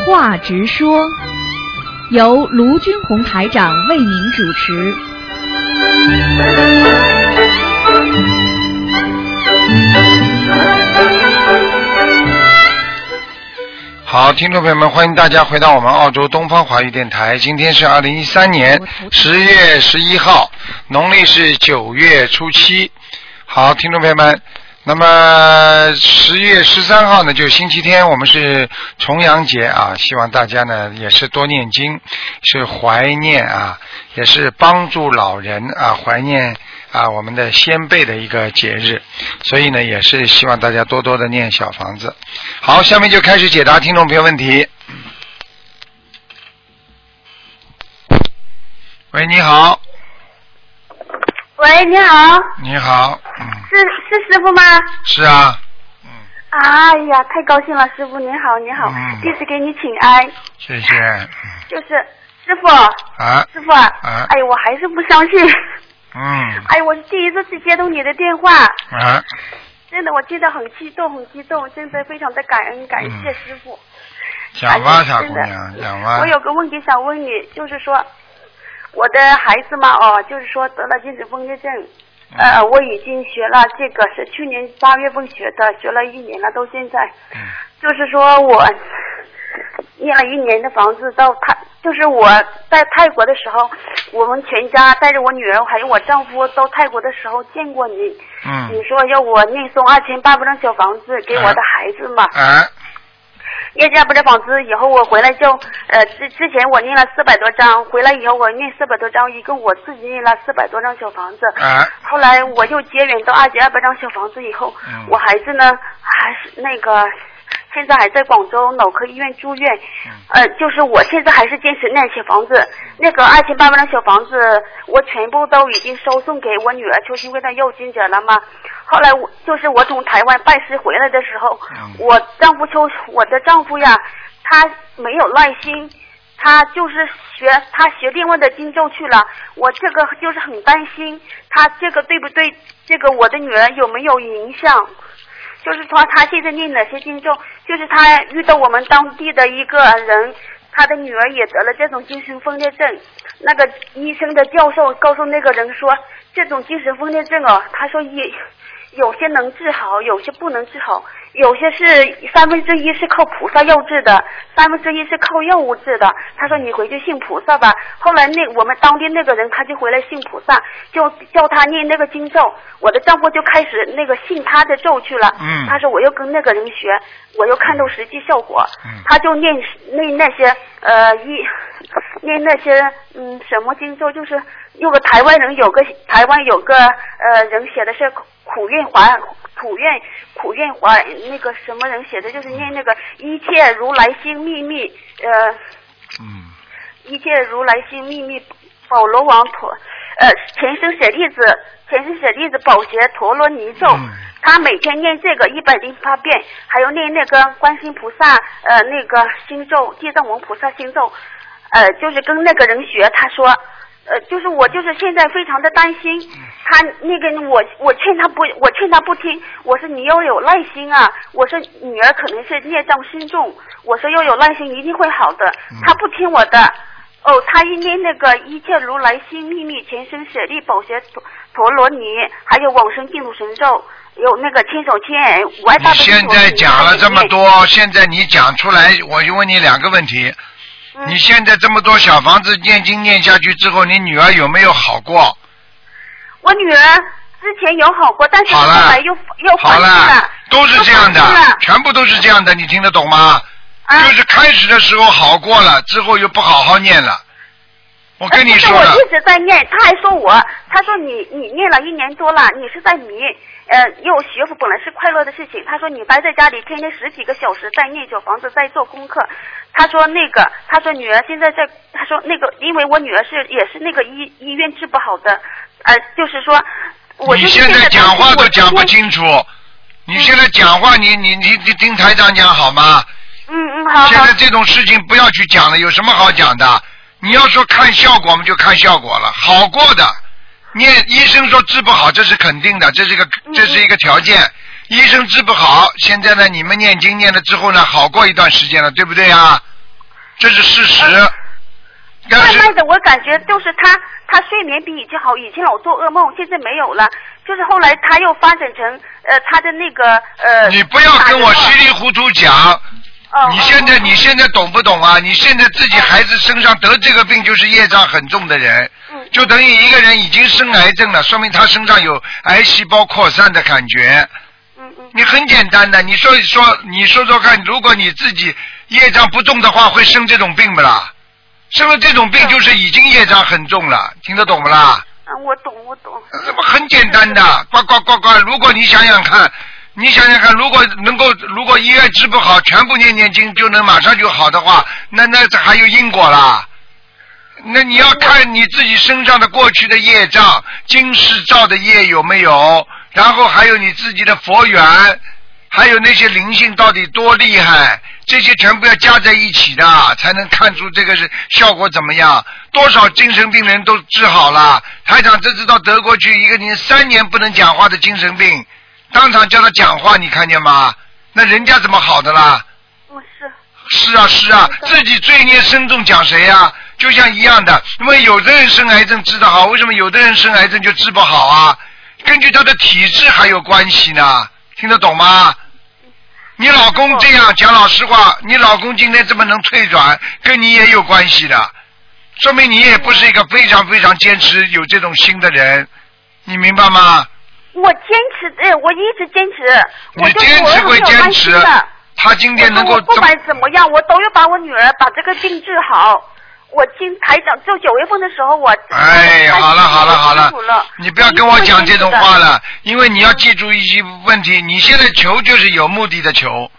直话直说，由卢军红台长为您主持。好，听众朋友们，欢迎大家回到我们澳洲东方华语电台。今天是二零一三年十月十一号，农历是九月初七。好，听众朋友们，那么十月十三号呢，就是星期天，我们是重阳节啊，希望大家呢也是多念经，是怀念啊，也是帮助老人啊，怀念啊我们的先辈的一个节日，所以呢，也是希望大家多多的念小房子。好，下面就开始解答听众朋友问题。喂，你好，喂，你好，你好，嗯，是是师傅吗？是啊，哎呀，太高兴了，师傅您好，您好，嗯。弟子给你请安。谢谢，嗯就是师傅，啊，师傅，啊哎呀，我还是不相信，嗯，哎，我是第一次接通你的电话，啊，真的，我记得很激动，很激动，真的非常的感恩，感谢师傅。讲吧，小哎真的姑娘，讲吧。我，有个问题想问你，就是说，我的孩子嘛，哦，就是说得了精神分裂症，嗯呃，我已经学了这个是去年八月份学的，学了一年了，到现在，嗯。就是说我念了一年的房子，到泰，就是我在泰国的时候，我们全家带着我女儿还有我丈夫到泰国的时候见过你，嗯。你，说要我念送二千八百张小房子给我的孩子嘛，啊，念这不是房子以后，我回来就呃之之前我念了四百多张，回来以后我念四百多张，一共我自己念了四百多张小房子。啊，后来我又接缘到二千二百张小房子以后，嗯我孩子呢还是那个现在还在广州脑科医院住院，嗯呃，就是我现在还是坚持那小房子，那个二千八百的小房子，我全部都已经收送给我女儿，就是因为她要金者了嘛。后来我就是我从台湾拜师回来的时候，嗯我丈夫就我的丈夫呀，他没有耐心，他就是学他学另外的经咒去了，我这个就是很担心，他这个对不对？这个我的女儿有没有影响？就是说他现在念哪些经咒？就是他遇到我们当地的一个人，他的女儿也得了这种精神分裂症。那个医生的教授告诉那个人说，这种精神分裂症哦，他说也有些能治好，有些不能治好，有些是三分之一是靠菩萨药治的，三分之一是靠药物治的。他说你回去信菩萨吧。后来那我们当地那个人他就回来信菩萨，就叫他念那个经咒。我的丈夫就开始那个信他的咒去了。嗯他说我又跟那个人学，我又看到实际效果。嗯他就念念那些呃一念那些嗯什么经咒，就是有个台湾人有个台湾有个呃人写的是苦愿华苦愿苦愿华那个什么人写的，就是念那个一切如来心秘密呃嗯，一切如来心秘密宝罗王陀呃前生舍利子前生舍利子宝学陀罗尼咒。嗯他每天念这个一百零八遍，还有念那个观世音菩萨呃那个心咒，地藏王菩萨心咒，呃就是跟那个人学，他说。呃，就是我就是现在非常的担心，他那个我我劝他不我劝他不听，我说你要有耐心啊，我说女儿可能是孽障深重，我说要有耐心一定会好的，他不听我的，哦，他一念那个一切如来心秘密全身舍利宝学陀陀罗尼，还有往生净土神咒，有那个千手千眼五爱大悲咒现在讲了这么多，现在你讲出来，我就问你两个问题。嗯你现在这么多小房子念经念下去之后，你女儿有没有好过？我女儿之前有好过，但是后来又又好了，都是这样的全部都是这样的，你听得懂吗？啊就是开始的时候好过了，之后又不好好念了。我跟你说我一直在念，他还说我，他说你你念了一年多了，你是在迷，呃，因为我学佛本来是快乐的事情。他说你待在家里天天十几个小时在念小房子，在做功课。他说那个，他说女儿现在在，他说那个，因为我女儿是也是那个医医院治不好的，呃，就是说，我你现在讲话都讲不清楚。你现在讲话，你你你你听台长讲好吗？嗯嗯，好好现在。这种事情不要去讲了，有什么好讲的？你要说看效果，我们就看效果了，好过的。念医生说治不好，这是肯定的，这是一个嗯这是一个条件。医生治不好，现在呢，你们念经念了之后呢，好过一段时间了，对不对啊？这是事实。呃但是慢慢的，我感觉就是他，他睡眠比以前好，以前老做噩梦，现在没有了。就是后来他又发展成呃他的那个呃。你不要跟我稀里糊涂讲。哦你现在哦你现在懂不懂啊？你现在自己孩子身上得这个病，就是业障很重的人，嗯就等于一个人已经生癌症了，说明他身上有癌细胞扩散的感觉。你很简单的，你说一说，你说说看，如果你自己业障不重的话，会生这种病不啦？生了这种病就是已经业障很重了，听得懂不啦？嗯，我懂我懂。这不很简单的，呱呱呱呱！如果你想想看，你想想看，如果能够，如果医院治不好，全部念念经就能马上就好的话，那那这还有因果啦？那你要看你自己身上的过去的业障，今世造的业有没有？然后还有你自己的佛缘，还有那些灵性到底多厉害，这些全部要加在一起的，才能看出这个是效果怎么样。多少精神病人都治好了，台长这次到德国去，一个人三年不能讲话的精神病，当场叫他讲话，你看见吗？那人家怎么好的啦？嗯是。是啊是啊，自己罪孽深重讲谁呀、就像一样的，因为有的人生癌症治得好，为什么有的人生癌症就治不好啊？根据他的体质还有关系呢，听得懂吗？你老公这样讲老实话，你老公今天这么能退转，跟你也有关系的，说明你也不是一个非常非常坚持有这种心的人，你明白吗？我坚持，呃，我一直坚持。我就坚持归坚持的，他今天能够不管怎么样，我都要把我女儿把这个病治好。我今台长就九月份的时候，我哎，好了好了好了，你不要跟我讲这种话了，因为你要记住一些问题，你现在求就是有目的的求。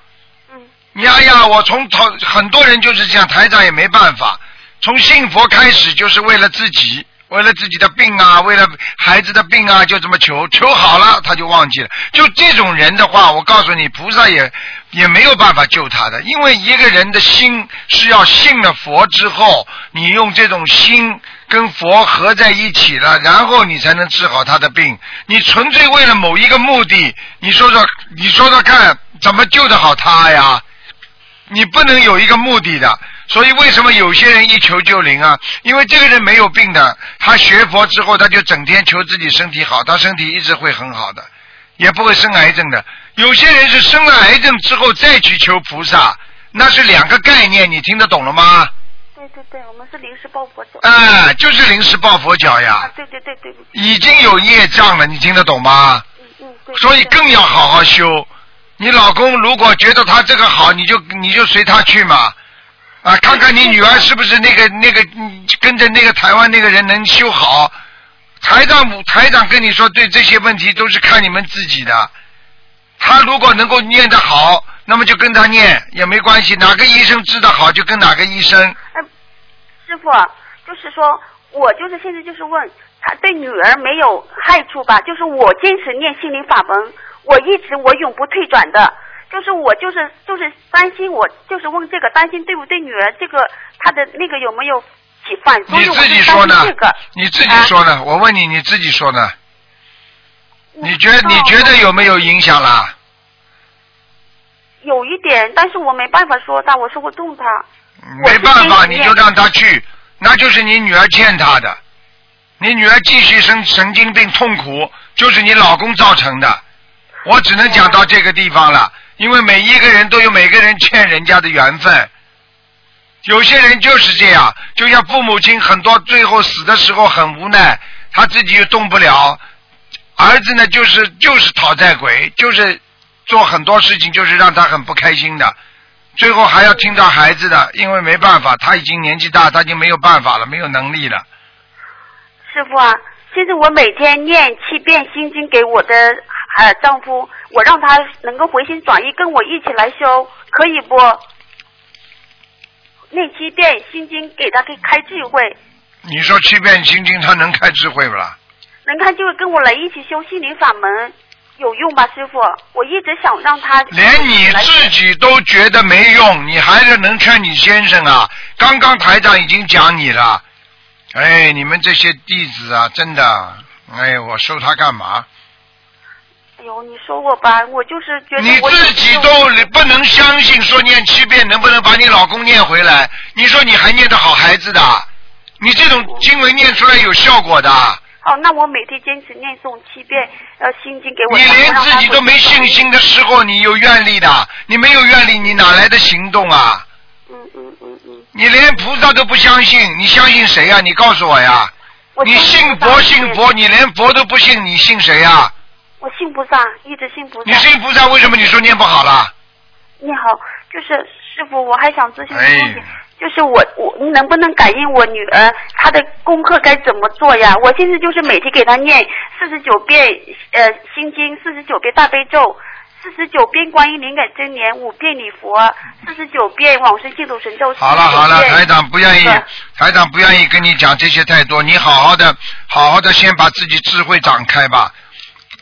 嗯。你哎呀，我从头很多人就是这样，台长也没办法，从信佛开始就是为了自己，为了自己的病啊，为了孩子的病啊，就这么求，求好了他就忘记了。就这种人的话，我告诉你，菩萨也也没有办法救他的，因为一个人的心是要信了佛之后，你用这种心跟佛合在一起了，然后你才能治好他的病。你纯粹为了某一个目的，你说说，你说说看，怎么救得好他呀？你不能有一个目的的，所以为什么有些人一求就灵啊？因为这个人没有病的，他学佛之后，他就整天求自己身体好，他身体一直会很好的，也不会生癌症的。有些人是生了癌症之后再去求菩萨，那是两个概念，你听得懂了吗？对对对，我们是临时抱佛脚。哎，就是临时抱佛脚啊呀，，对对对对对。已经有业障了，你听得懂吗？嗯嗯对。所以更要好好修。你老公如果觉得他这个好，你就你就随他去嘛，啊，看看你女儿是不是那个那个跟着那个台湾那个人能修好。台长台长跟你说，对这些问题都是看你们自己的。他如果能够念得好，那么就跟他念也没关系。哪个医生治得好，就跟哪个医生。哎，师傅，就是说我就是现在就是问他对女儿没有害处吧？就是我坚持念心灵法门，我一直我永不退转的。就是我就是就是担心，我就是问这个担心对不对女儿这个她的那个有没有起反作你？自己说个？你自己说呢？我问你，你自己说呢？你觉哦你觉得有没有影响啦？有一点，但是我没办法说他，我说不动他。没办法，你就让他去，那就是你女儿欠他的。你女儿继续生神经病痛苦，就是你老公造成的。我只能讲到这个地方了，因为每一个人都有每个人欠人家的缘分。有些人就是这样，就像父母亲很多最后死的时候很无奈，他自己又动不了。儿子呢，就是就是讨债鬼，就是做很多事情，就是让他很不开心的。最后还要听到孩子的，因为没办法，他已经年纪大，他已经没有办法了，没有能力了。师傅啊，现在我每天念七遍心经给我的呃丈夫，我让他能够回心转意，跟我一起来修，可以不？念七遍心经给他可以开智慧，你说七遍心经，他能开智慧不啦？能开智慧跟我来一起修心灵法门，有用吧，师傅？我一直想让他连你自己都觉得没用，你还是能劝你先生啊？刚刚台长已经讲你了，哎，你们这些弟子啊，真的，哎，我收他干嘛？哎呦，你说我吧，我就是觉得你自己都不能相信，说念七遍能不能把你老公念回来？你说你还念得好孩子的？你这种经文念出来有效果的，哦，那我每天坚持念诵七遍呃心经给我你连自己都没信。心的时候，你有愿力的，你没有愿力，你哪来的行动啊？嗯嗯嗯嗯，你连菩萨都不相信，你相信谁呀、你告诉我呀！我你信佛信佛，你连佛都不信，你信谁呀、我信菩萨，一直信菩萨。你信菩萨，为什么你说念不好了？你好，就是师傅，我还想咨询一个问题，哎就是我我你能不能感应我女儿她的功课该怎么做呀？我现在就是每天给她念四十九遍呃心经，四十九遍大悲咒。四十九遍观音灵感真言，五遍礼佛，四十九遍往生净土神咒。好了好了，台长不愿意，台长不愿意跟你讲这些太多，你好好的，好好的先把自己智慧展开吧。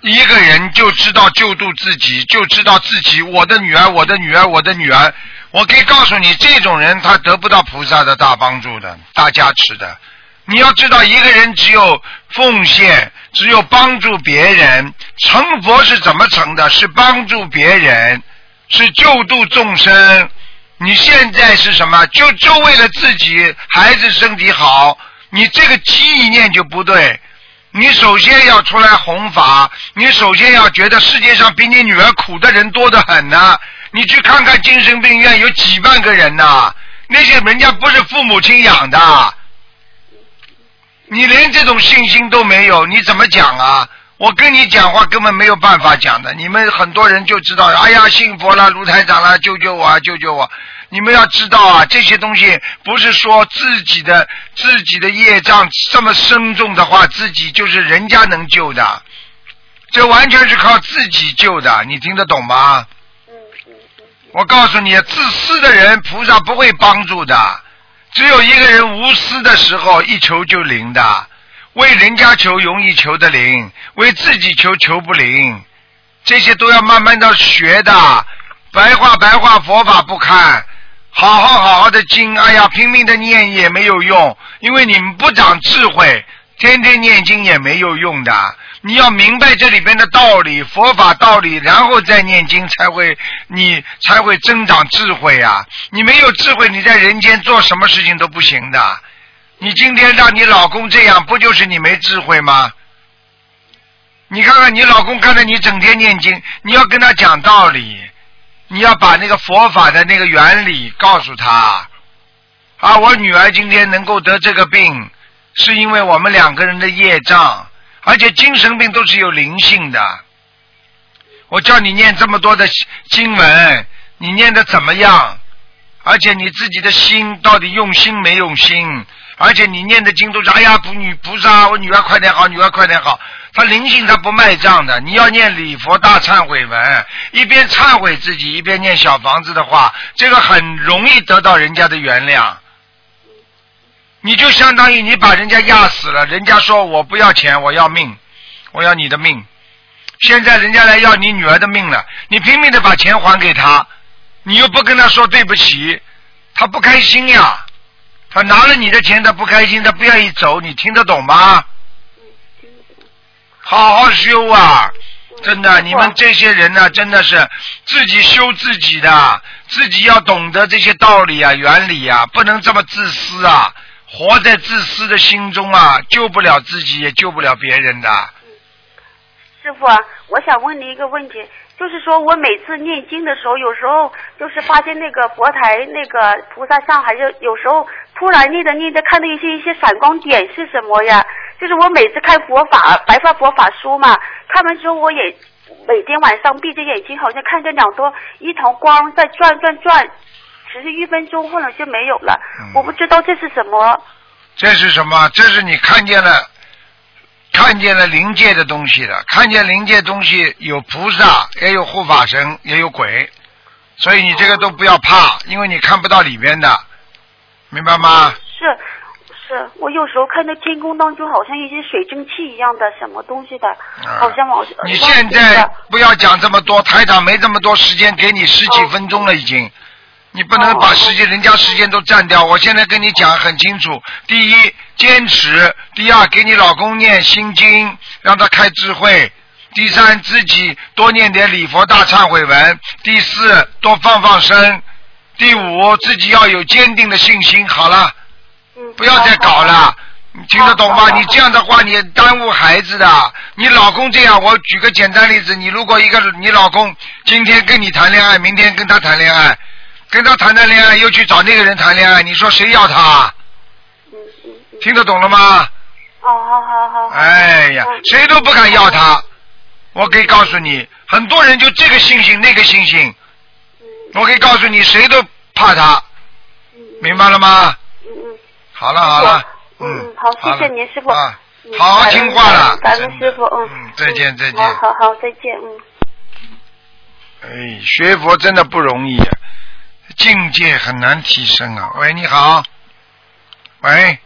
一个人就知道救度自己，就知道自己，我的女儿，我的女儿，我的女儿。我可以告诉你，这种人他得不到菩萨的大帮助的、大加持的。你要知道，一个人只有奉献，只有帮助别人，成佛是怎么成的？是帮助别人，是救度众生。你现在是什么？就就为了自己孩子身体好，你这个意念就不对。你首先要出来弘法，你首先要觉得世界上比你女儿苦的人多得很呐、你去看看精神病院有几万个人呐、那些人家不是父母亲养的，你连这种信心都没有，你怎么讲啊？我跟你讲话根本没有办法讲的。你们很多人就知道，哎呀，信佛了，卢台长了，救救我，救救我！你们要知道啊，这些东西不是说自己的自己的业障这么深重的话，自己就是人家能救的，这完全是靠自己救的，你听得懂吗？我告诉你，自私的人菩萨不会帮助的，只有一个人无私的时候，一求就灵的。为人家求容易求得灵，为自己求求不灵，这些都要慢慢的学的。白话白话佛法不看，好好好好的经，哎呀，拼命的念也没有用，因为你们不长智慧，天天念经也没有用的。你要明白这里边的道理，佛法道理，然后再念经才会，你才会增长智慧啊！你没有智慧，你在人间做什么事情都不行的。你今天让你老公这样，不就是你没智慧吗？你看看你老公看着你整天念经，你要跟他讲道理，你要把那个佛法的那个原理告诉他。啊，我女儿今天能够得这个病，是因为我们两个人的业障，而且精神病都是有灵性的。我叫你念这么多的经文，你念的怎么样？而且你自己的心到底用心没用心？而且你念的经都是哎呀，菩女菩萨，我女儿快点好，女儿快点好。他灵性他不卖账的，你要念礼佛大忏悔文，一边忏悔自己，一边念小房子的话，这个很容易得到人家的原谅。你就相当于你把人家压死了，人家说我不要钱，我要命，我要你的命。现在人家来要你女儿的命了，你拼命的把钱还给他，你又不跟他说对不起，他不开心呀。他拿了你的钱，他不开心，他不愿意走，你听得懂吗？好好修啊！真的，你们这些人呢、真的是自己修自己的，自己要懂得这些道理啊、原理啊，不能这么自私啊！活在自私的心中啊，救不了自己，也救不了别人的。师傅啊，我想问你一个问题，就是说我每次念经的时候，有时候就是发现那个佛台那个菩萨像，还是有时候突然念着念着看到一些一些闪光点是什么呀？就是我每次看佛法白发佛法书嘛，看完之后我也每天晚上闭着眼睛，好像看见两朵一团光在转转转，持续一分钟后来就没有了，嗯我不知道这是什么。这是什么？这是你看见了，看见了灵界的东西了。看见灵界东西有菩萨，也有护法神，也有鬼，所以你这个都不要怕，因为你看不到里边的，明白吗？是是，我有时候看到天空当中好像一些水蒸气一样的什么东西的，啊好像往你现在不要讲这么多，台长没这么多时间给你十几分钟了已经，你不能把时间人家时间都占掉。我现在跟你讲很清楚：第一，坚持；第二，给你老公念心经，让他开智慧；第三，自己多念点礼佛大忏悔文；第四，多放放生；第五，自己要有坚定的信心。好了，嗯，不要再搞了。你听得懂吗？你这样的话，你耽误孩子的。你老公这样，我举个简单例子，你如果一个你老公今天跟你谈恋爱，明天跟他谈恋爱，跟他谈谈恋爱，又去找那个人谈恋爱，你说谁要他？嗯嗯嗯，听得懂了吗？哦，好好好。好哎呀嗯，谁都不敢要他。我可以告诉你，很多人就这个信心那个信心。嗯我可以告诉你，谁都怕他，嗯明白了吗？嗯嗯好了好了，嗯嗯好谢谢您师傅啊嗯，好好听话了。感恩师傅，嗯嗯，再见再见。好好好，再见，嗯。哎，学佛真的不容易啊，境界很难提升啊。喂，你好。喂，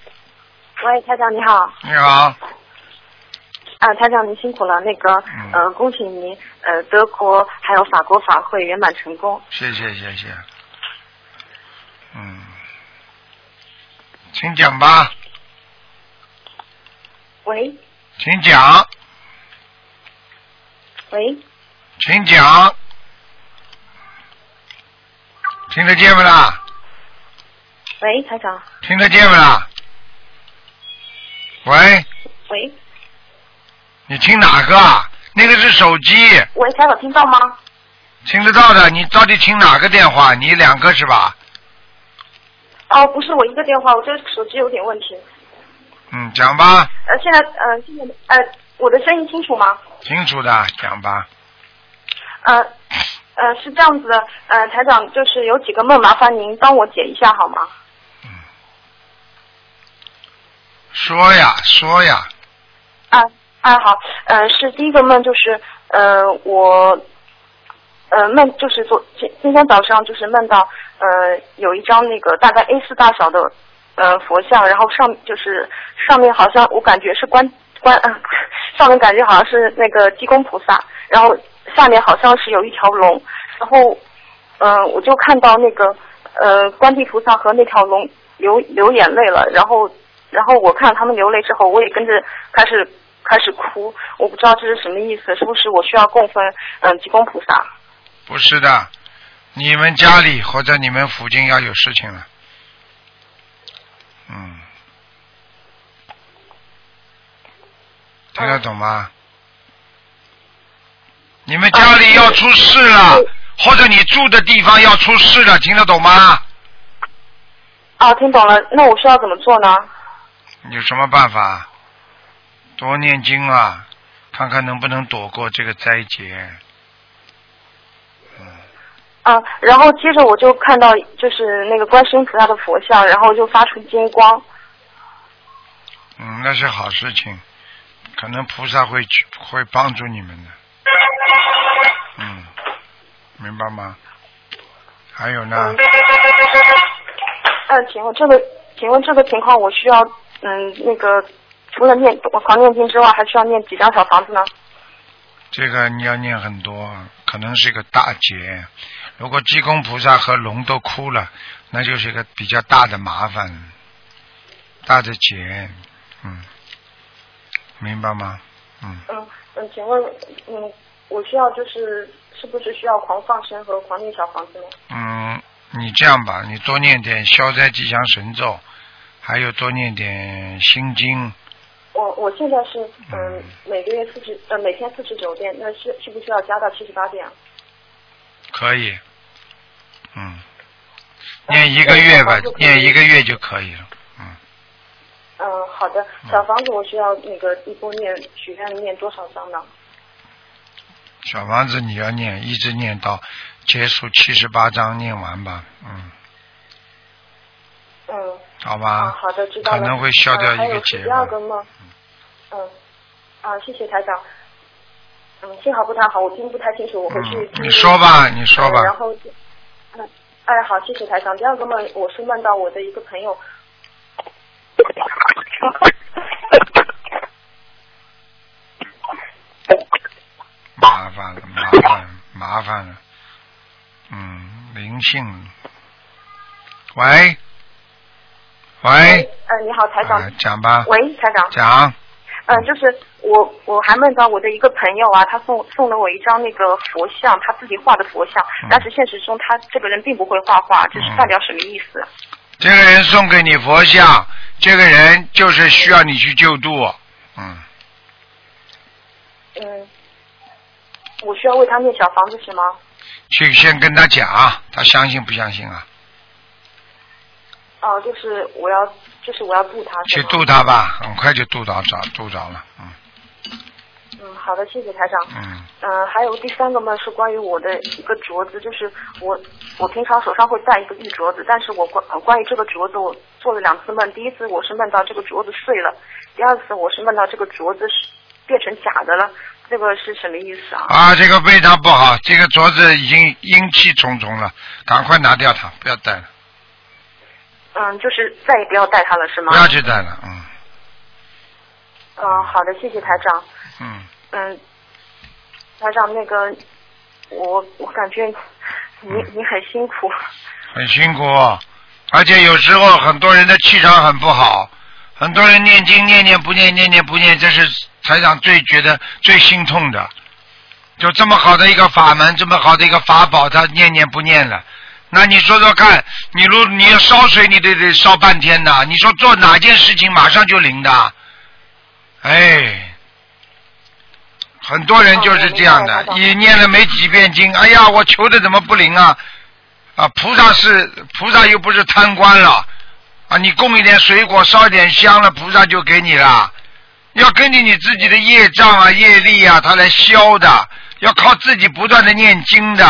喂，台长你好，你好。啊，台长您辛苦了，那个，嗯呃，恭喜您，呃，德国还有法国法会圆满成功。谢谢谢谢。嗯，请讲吧，喂请讲，喂，请讲，听得见不啦？喂，台长，听得见不啦？喂，喂你听哪个啊？那个是手机，喂，台长听到吗？听得到的。你到底听哪个电话？你两个是吧？哦，不是我一个电话，我这个手机有点问题。嗯，讲吧，呃，现在呃，现在呃，我的声音清楚吗？清楚的，讲吧。呃呃，是这样子的，呃，台长就是有几个梦，麻烦您帮我解一下好吗？说呀说呀，啊啊好，呃是第一个梦就是呃我呃梦就是昨今今天早上就是梦到呃有一张那个大概 A 四大小的呃佛像，然后上就是上面好像我感觉是观观、呃、上面感觉好像是那个济公菩萨，然后下面好像是有一条龙，然后嗯、呃我就看到那个呃观地菩萨和那条龙流流眼泪了，然后然后我看他们流泪之后，我也跟着开始开始哭，我不知道这是什么意思，是不是我需要供奉嗯济公菩萨？不是的，你们家里或者你们附近要有事情了。嗯，听得懂吗？你们家里要出事了，或者你住的地方要出事了，听得懂吗？啊，听懂了，那我需要怎么做呢？有什么办法？多念经啊，看看能不能躲过这个灾劫。嗯啊，然后接着我就看到就是那个观世音菩萨的佛像，然后就发出金光。嗯，那是好事情，可能菩萨会去会帮助你们的。嗯，明白吗？还有呢嗯，，呃，请问这个，请问这个情况我需要嗯那个除了念我狂念经之外，还需要念几张小房子呢？这个你要念很多，可能是一个大劫。如果济公菩萨和龙都哭了，那就是一个比较大的麻烦，大的劫。嗯，明白吗？嗯，嗯嗯，请问嗯，我需要就是是不是需要狂放生和狂念小房子呢？嗯，你这样吧，你多念点消灾吉祥神咒，还有多念点心经。我我现在是嗯每个月四十呃每天四十九遍，那是需不需要加到七十八遍啊？可以，嗯，念一个月吧，念一个月就可以了。嗯，嗯，好的。小房子我需要那个一波念许愿念多少张呢？小房子你要念，一直念到结束七十八章念完吧。嗯，嗯，好啊，吧，好的，知道了。可能会消掉一个结第二。个梦，嗯，啊，谢谢台长。嗯，信号不太好，我听不太清楚，我回去嗯，你说吧，你说吧嗯然。后，嗯，哎，好，谢谢台长。第二个梦，我是梦到我的一个朋友。烦了，麻烦，麻烦了。嗯，灵性。喂，喂，呃，你好，台长。啊，讲吧，喂，台长。讲，嗯，就是我我还梦到我的一个朋友啊，他送送了我一张那个佛像，他自己画的佛像，嗯但是现实中他这个人并不会画画，这是代表什么意思？这个人送给你佛像，这个人就是需要你去救度。嗯，嗯，我需要为他念小房子行吗？去先跟他讲，他相信不相信啊？哦、就是我要，就是我要渡他，去渡他吧，很快就渡到着度着了。嗯嗯，好的，谢谢台长。嗯，嗯，还有第三个梦是关于我的一个镯子，就是我我平常手上会戴一个玉镯子，但是我关呃关于这个镯子，我做了两次梦。第一次我是梦到这个镯子碎了，第二次我是梦到这个镯子是变成假的了，这个是什么意思啊？啊，这个非常不好，这个镯子已经阴气重重了，赶快拿掉它，不要戴了，嗯，就是再也不要戴它了，是吗？不要去戴了。嗯嗯，好的，谢谢台长。嗯，嗯，台长，那个我我感觉你嗯你很辛苦。很辛苦，而且有时候很多人的气场很不好，很多人念经念念不念念念不念，这是台长最觉得最心痛的。就这么好的一个法门，这么好的一个法宝，他念念不念了。那你说说看，你如你要烧水，你得得烧半天的。你说做哪件事情马上就灵的？哎，很多人就是这样的你念了没几遍经，哎呀，我求的怎么不灵啊？啊，菩萨是菩萨又不是贪官了，啊，你供一点水果，烧一点香了，菩萨就给你了。要根据你自己的业障啊、业力啊，他来消的，要靠自己不断的念经的。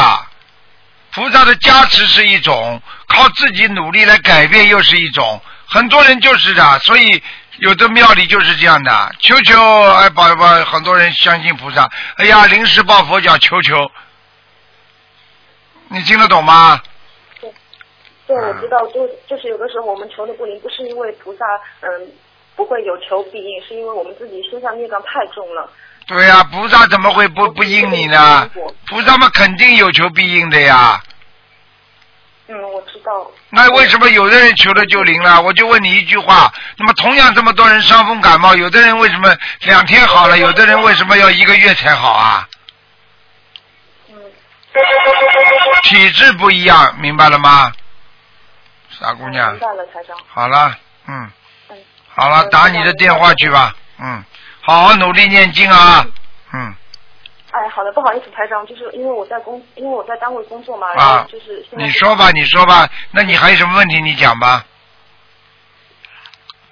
菩萨的加持是一种，靠自己努力来改变又是一种。很多人就是的，所以有的庙里就是这样的，求求哎，把把，很多人相信菩萨，哎呀，临时抱佛脚，求求，你听得懂吗？对对，我知道，就就是有的时候我们求的不灵，不是因为菩萨嗯不会有求必应，是因为我们自己身上孽障太重了。对呀、菩萨怎么会不不应你呢？菩萨们肯定有求必应的呀。嗯，我知道。那为什么有的人求了就灵了？我就问你一句话：那么同样这么多人伤风感冒，有的人为什么两天好了，有的人为什么要一个月才好啊？嗯，体质不一样，明白了吗？傻姑娘明，白了，台长。好了，嗯，嗯，好了，嗯打你的电话去吧，嗯，好好努力念经啊，嗯，哎，好的，不好意思，台长，就是因为我在工，因为我在单位工作嘛，然啊后就是现在你说吧，你说吧，那你还有什么问题你讲吧，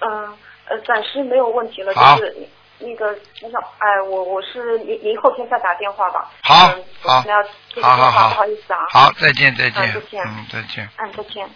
嗯呃，暂时没有问题了，就是那个我想，哎，我我是您您后天再打电话吧。好嗯，好。现在要接个好好，好。不好意思啊。好，再见再见。啊再，见。嗯，再见。嗯，再见。